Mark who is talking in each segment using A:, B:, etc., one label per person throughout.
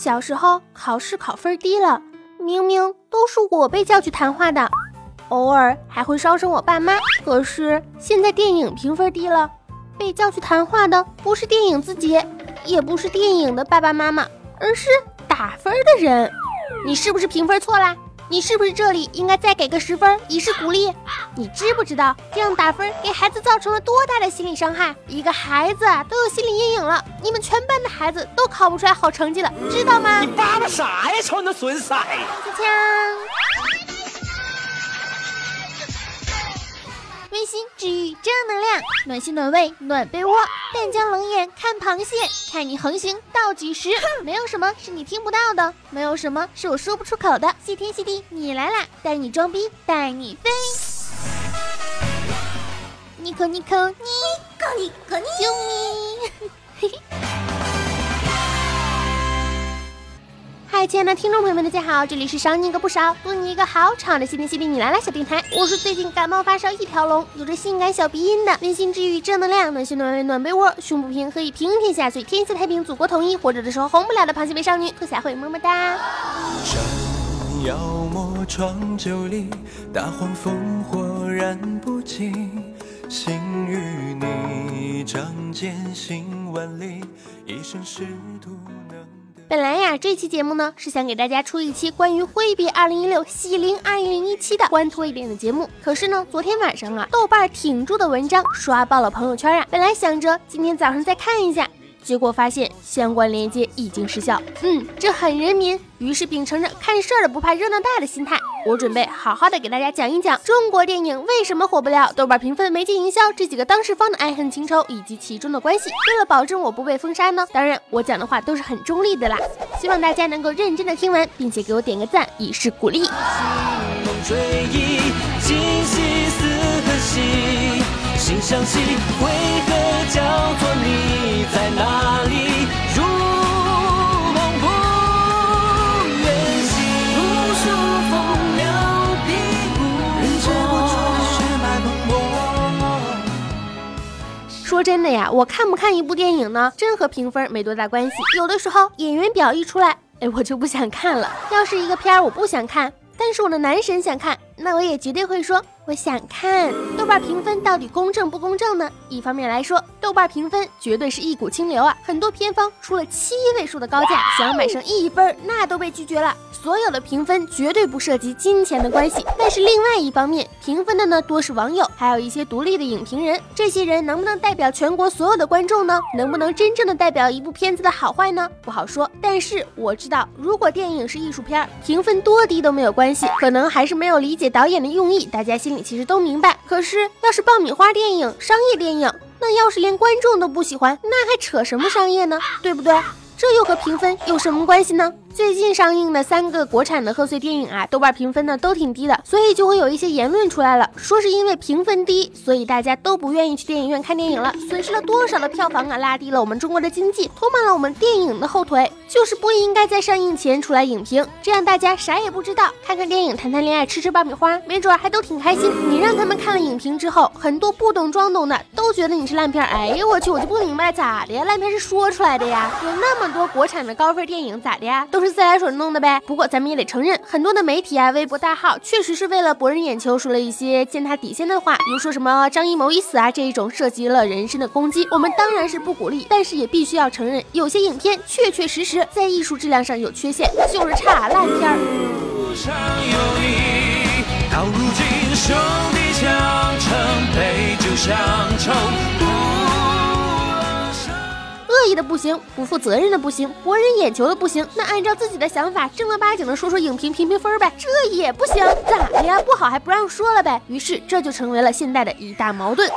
A: 小时候考试考分低了，明明都是我被叫去谈话的，偶尔还会烧声我爸妈。可是现在电影评分低了，被叫去谈话的不是电影自己，也不是电影的爸爸妈妈，而是打分的人。你是不是评分错了？你是不是这里应该再给个十分，以示鼓励？你知不知道这样打分给孩子造成了多大的心理伤害？一个孩子都有心理阴影了，你们全班的孩子都考不出来好成绩了，知道吗？
B: 你叭叭啥呀？瞅你那损色！
A: 锵温馨治愈正能量，暖心暖胃暖被窝。但将冷眼看螃蟹，看你横行到几时？没有什么是你听不到的，没有什么是我说不出口的。谢天谢地，你来啦！带你装逼，带你飞。尼可尼可尼可尼可尼，救命！嗨，亲爱的听众朋友们，大家好，这里是少你一个不少，多你一个好，吵的西天谢地你来了小电台，我是最近感冒发烧一条龙，有着性感小鼻音的温馨治愈正能量，暖心暖胃暖被窝，胸不平可以平天下，所以天下太平，祖国统一，活着的时候红不了的螃蟹美少女兔小慧，么么哒。
C: 山妖魔闯九里，大黄蜂火燃不尽，心与你，仗剑行万里，一生仕途。
A: 本来呀，这期节目呢是想给大家出一期关于挥别二零一六喜临二零一七的欢脱一点的节目。可是呢，昨天晚上啊，豆瓣挺住的文章刷爆了朋友圈啊。本来想着今天早上再看一下。结果发现相关链接已经失效，嗯，这很人民。于是秉承着看事儿的不怕热闹大的心态，我准备好好的给大家讲一讲中国电影为什么火不了、豆瓣评分、媒介营销这几个当事方的爱恨情仇以及其中的关系。为了保证我不被封杀呢，当然我讲的话都是很中立的啦。希望大家能够认真的听完，并且给我点个赞以示鼓励。心相惜，为何叫做你在哪里？如梦不愿醒，无数风流碧骨，人却不知血脉蓬勃。说真的呀，我看不看一部电影呢？真和评分没多大关系。有的时候演员表一出来，哎，我就不想看了。要是一个片儿我不想看，但是我的男神想看，那我也绝对会说。我想看豆瓣评分到底公正不公正呢？一方面来说，豆瓣评分绝对是一股清流啊，很多片方出了七位数的高价，想要买上一分，那都被拒绝了。所有的评分绝对不涉及金钱的关系。但是另外一方面，评分的呢多是网友，还有一些独立的影评人，这些人能不能代表全国所有的观众呢？能不能真正的代表一部片子的好坏呢？不好说。但是我知道，如果电影是艺术片，评分多低都没有关系，可能还是没有理解导演的用意，大家心里。其实都明白，可是要是爆米花电影、商业电影，那要是连观众都不喜欢，那还扯什么商业呢？对不对？这又和评分有什么关系呢？最近上映的三个国产的贺岁电影啊，豆瓣评分呢都挺低的，所以就会有一些言论出来了，说是因为评分低，所以大家都不愿意去电影院看电影了，损失了多少的票房啊，拉低了我们中国的经济，拖慢了我们电影的后腿，就是不应该在上映前出来影评，这样大家啥也不知道，看看电影，谈谈恋爱，吃吃爆米花，没准还都挺开心。你让他们看了影评之后，很多不懂装懂的都觉得你是烂片，哎呦我去，我就不明白咋的呀？烂片是说出来的呀，有那么多国产的高分电影咋的呀？都。都是自来水弄的呗。不过咱们也得承认，很多的媒体啊、微博大号，确实是为了博人眼球，说了一些践踏底线的话，比如说什么张艺谋已死啊这一种涉及了人身的攻击。我们当然是不鼓励，但是也必须要承认，有些影片确确实实在艺术质量上有缺陷，就是差烂片儿。到如今，兄弟相称，杯酒相酬。恶意的不行，不负责任的不行，博人眼球的不行，那按照自己的想法，正儿八经的说说影评，评评分呗，这也不行，咋的呀？不好还不让说了呗？于是这就成为了现代的一大矛盾。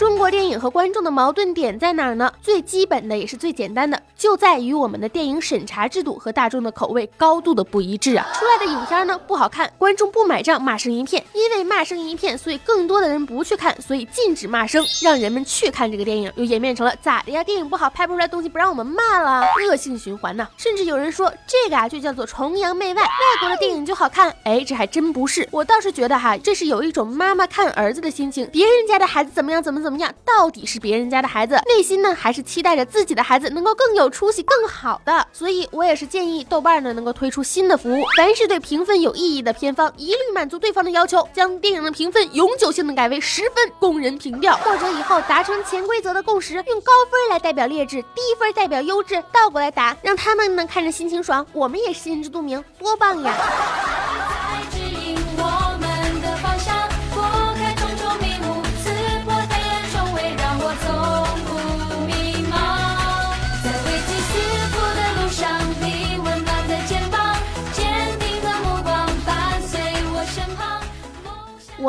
A: 中国电影和观众的矛盾点在哪儿呢？最基本的也是最简单的，就在于我们的电影审查制度和大众的口味高度的不一致啊！出来的影片呢不好看，观众不买账，骂声一片。因为骂声一片，所以更多的人不去看，所以禁止骂声，让人们去看这个电影，又演变成了咋的呀？电影不好，拍不出来东西，不让我们骂了，恶性循环呢。甚至有人说这个啊就叫做崇洋媚外，外国的电影就好看。哎，这还真不是，我倒是觉得哈，这是有一种妈妈看儿子的心情，别人家的孩子怎么样，怎么怎。怎么样，到底是别人家的孩子，内心呢还是期待着自己的孩子能够更有出息、更好的。所以我也是建议豆瓣呢能够推出新的服务，凡是对评分有异议的片方，一律满足对方的要求，将电影的评分永久性的改为十分，供人评调。或者以后达成潜规则的共识，用高分来代表劣质，低分代表优质，倒过来打，让他们呢看着心情爽，我们也心知肚明，多棒呀！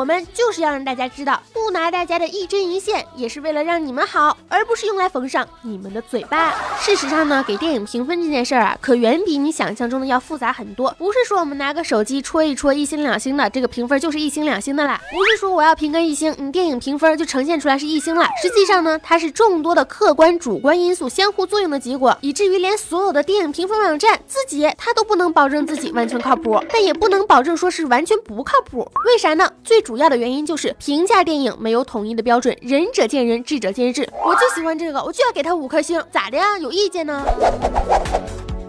A: 我们就是要让大家知道，不拿大家的一针一线，也是为了让你们好，而不是用来缝上你们的嘴巴。事实上呢，给电影评分这件事儿啊，可远比你想象中的要复杂很多。不是说我们拿个手机戳一戳一星两星的，这个评分就是一星两星的啦。不是说我要评个一星，你电影评分就呈现出来是一星了。实际上呢，它是众多的客观主观因素相互作用的结果，以至于连所有的电影评分网站自己它都不能保证自己完全靠谱，但也不能保证说是完全不靠谱。为啥呢？最主主要的原因就是评价电影没有统一的标准，仁者见仁，智者见智。我就喜欢这个，我就要给他五颗星，咋的呀？有意见呢？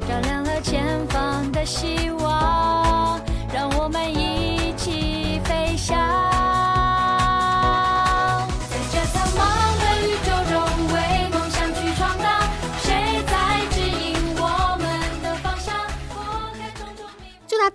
A: 照亮了前方的希，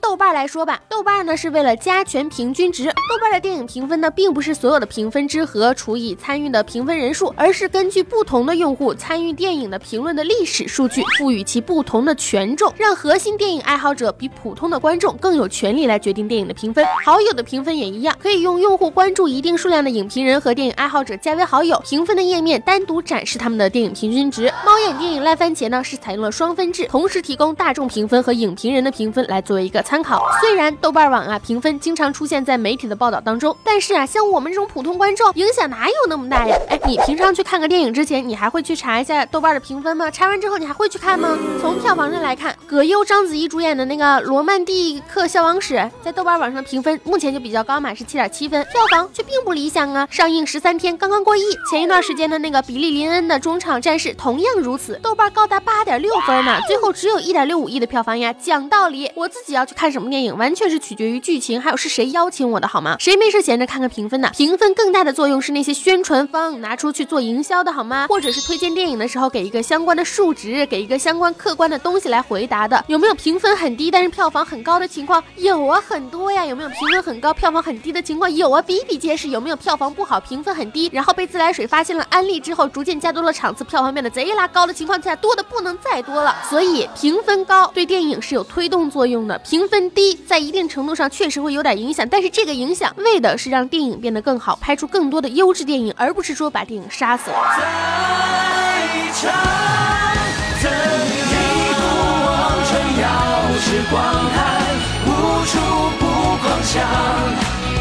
A: 豆瓣来说吧，豆瓣呢是为了加权平均值。豆瓣的电影评分呢，并不是所有的评分之和除以参与的评分人数，而是根据不同的用户参与电影的评论的历史数据，赋予其不同的权重，让核心电影爱好者比普通的观众更有权利来决定电影的评分。好友的评分也一样，可以用用户关注一定数量的影评人和电影爱好者加为好友，评分的页面单独展示他们的电影平均值。猫眼电影烂番茄呢是采用了双分制，同时提供大众评分和影评人的评分来作为一个。参考。虽然豆瓣网啊评分经常出现在媒体的报道当中，但是啊，像我们这种普通观众，影响哪有那么大呀？哎，你平常去看个电影之前，你还会去查一下豆瓣的评分吗？查完之后，你还会去看吗？从票房上来看，葛优、章子怡主演的那个《罗曼蒂克消亡史》在豆瓣网上的评分目前就比较高嘛，是七点七分，票房却并不理想啊。上映十三天刚刚过亿。前一段时间的那个比利林恩的中场战士同样如此，豆瓣高达八点六分呢，最后只有一点六五亿的票房呀。讲道理，我自己要去。看什么电影完全是取决于剧情，还有是谁邀请我的，好吗？谁没事闲着看个评分呢？评分更大的作用是那些宣传方拿出去做营销的，好吗？或者是推荐电影的时候给一个相关的数值，给一个相关客观的东西来回答的。有没有评分很低但是票房很高的情况？有啊，很多呀。有没有评分很高票房很低的情况？有啊，比比皆是。有没有票房不好评分很低，然后被自来水发现了安利之后，逐渐加多了场次，票房变得贼拉高的情况下，多的不能再多了。所以评分高对电影是有推动作用的，评。分低，在一定程度上确实会有点影响，但是这个影响为的是让电影变得更好，拍出更多的优质电影，而不是说把电影杀死了。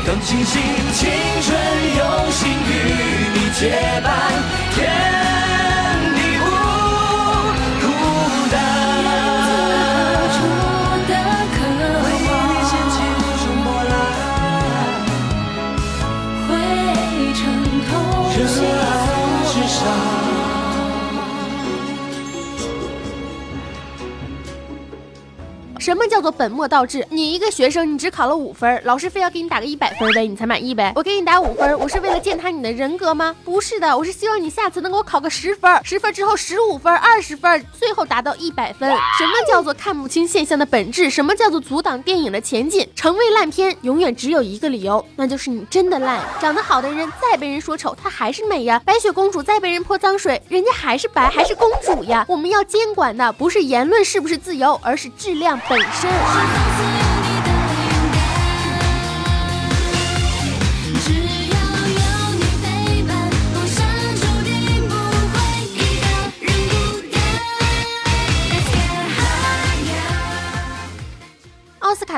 A: 更清醒，青春有幸与你结伴。天叫做本末倒置？你一个学生，你只考了五分，老师非要给你打个一百分呗，你才满意呗？我给你打五分，我是为了践踏你的人格吗？不是的，我是希望你下次能给我考个十分，十分之后十五分、二十分，最后达到一百分。什么叫做看不清现象的本质？什么叫做阻挡电影的前进？成为烂片，永远只有一个理由，那就是你真的烂。长得好的人再被人说丑，她还是美呀。白雪公主再被人泼脏水，人家还是白，还是公主呀。我们要监管的不是言论是不是自由，而是质量本。身身。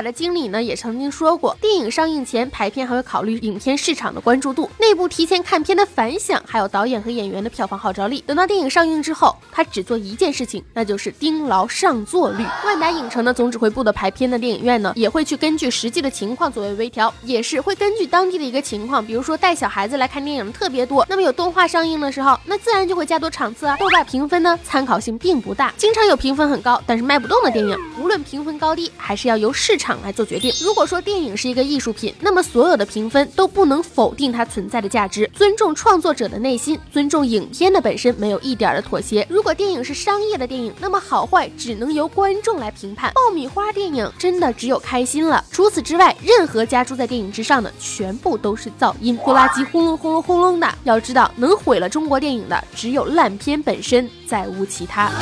A: 的经理呢也曾经说过，电影上映前排片还会考虑影片市场的关注度、内部提前看片的反响，还有导演和演员的票房号召力。等到电影上映之后，他只做一件事情，那就是盯牢上座率。万达影城的总指挥部的排片的电影院呢，也会去根据实际的情况作为微调，也是会根据当地的一个情况，比如说带小孩子来看电影特别多，那么有动画上映的时候，那自然就会加多场次啊。豆瓣评分呢参考性并不大，经常有评分很高但是卖不动的电影，论评分高低，还是要由市场来做决定。如果说电影是一个艺术品，那么所有的评分都不能否定它存在的价值，尊重创作者的内心，尊重影片的本身，没有一点的妥协。如果电影是商业的电影，那么好坏只能由观众来评判。爆米花电影真的只有开心了，除此之外，任何加诸在电影之上的，全部都是噪音，拖拉机轰隆轰隆轰隆的。要知道，能毁了中国电影的，只有烂片本身，再无其他。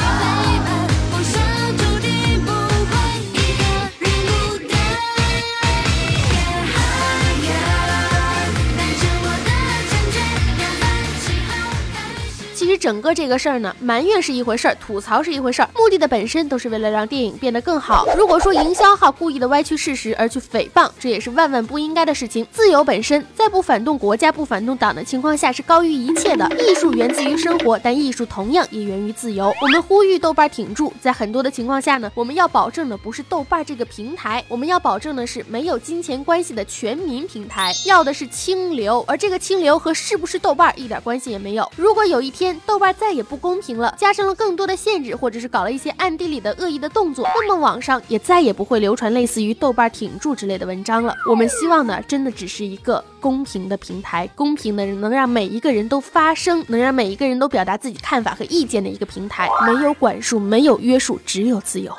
A: 整个这个事儿呢，埋怨是一回事儿，吐槽是一回事儿，目的的本身都是为了让电影变得更好。如果说营销号故意的歪曲事实而去诽谤，这也是万万不应该的事情。自由本身在不反动国家、不反动党的情况下是高于一切的。艺术源自于生活，但艺术同样也源于自由。我们呼吁豆瓣挺住，在很多的情况下呢，我们要保证的不是豆瓣这个平台，我们要保证的是没有金钱关系的全民平台，要的是清流。而这个清流和是不是豆瓣一点关系也没有。如果有一天，豆瓣再也不公平了，加上了更多的限制，或者是搞了一些暗地里的恶意的动作，那么网上也再也不会流传类似于“豆瓣挺住”之类的文章了。我们希望呢，真的只是一个公平的平台，公平的能让每一个人都发声，能让每一个人都表达自己看法和意见的一个平台，没有管束，没有约束，只有自由。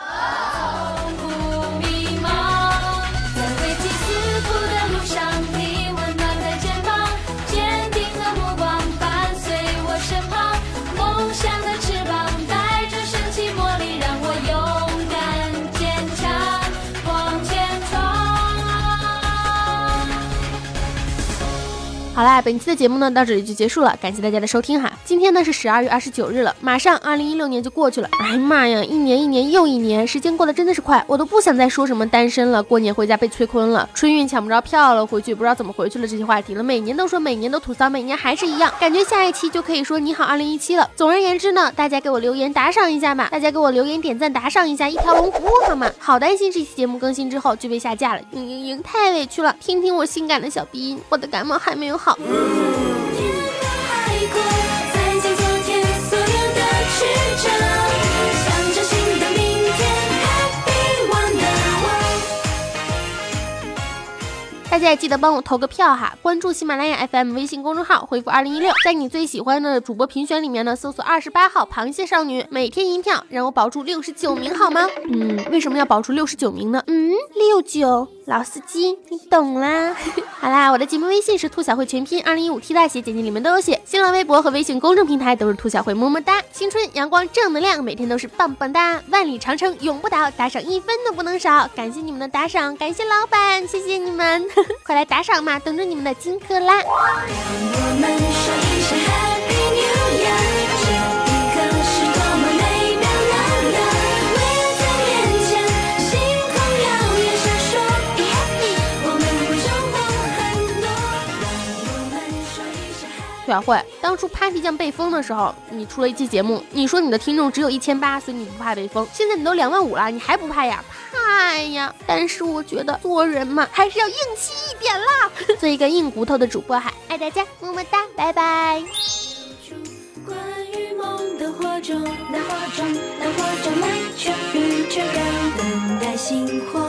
A: 好啦，本期的节目呢到这里就结束了，感谢大家的收听哈。今天呢是十二月二十九日了，马上二零一六年就过去了。哎呀妈呀，一年一年又一年，时间过得真的是快，我都不想再说什么单身了，过年回家被催婚了，春运抢不着票了，回去不知道怎么回去了这些话题了。每年都说，每年都吐槽，每年还是一样，感觉下一期就可以说你好二零一七了。总而言之呢，大家给我留言打赏一下吧，大家给我留言点赞打赏一下，一条龙服务好吗？好担心这期节目更新之后就被下架了，嘤嘤嘤，太委屈了。听听我性感的小鼻音，我的感冒还没有好。好。大家也记得帮我投个票哈，关注喜马拉雅 FM 微信公众号，回复二零一六，在你最喜欢的主播评选里面呢，搜索二十八号螃蟹少女，每天一票，让我保住六十九名好吗？嗯，为什么要保住六十九名呢？嗯，六九老司机，你懂啦。好啦，我的节目微信是兔小慧全拼二零一五 T 大写，简介里面都有写。新浪微博和微信公众平台都是兔小慧，么么哒。青春阳光正能量，每天都是棒棒哒。万里长城永不倒，打赏一分都不能少。感谢你们的打赏，感谢老板，谢谢你们。快来打赏嘛，等着你们的金克拉。兔小慧，当初 Papi 酱被封的时候，你出了一期节目，你说你的听众只有一千八，所以你不怕被封。现在你都两万五了，你还不怕呀？怕呀！但是我觉得做人嘛，还是要硬气一点啦。做一个硬骨头的主播哈，爱大家，么么哒，拜拜。关于梦的火种，那火种，那火种来，春雨之等待星火。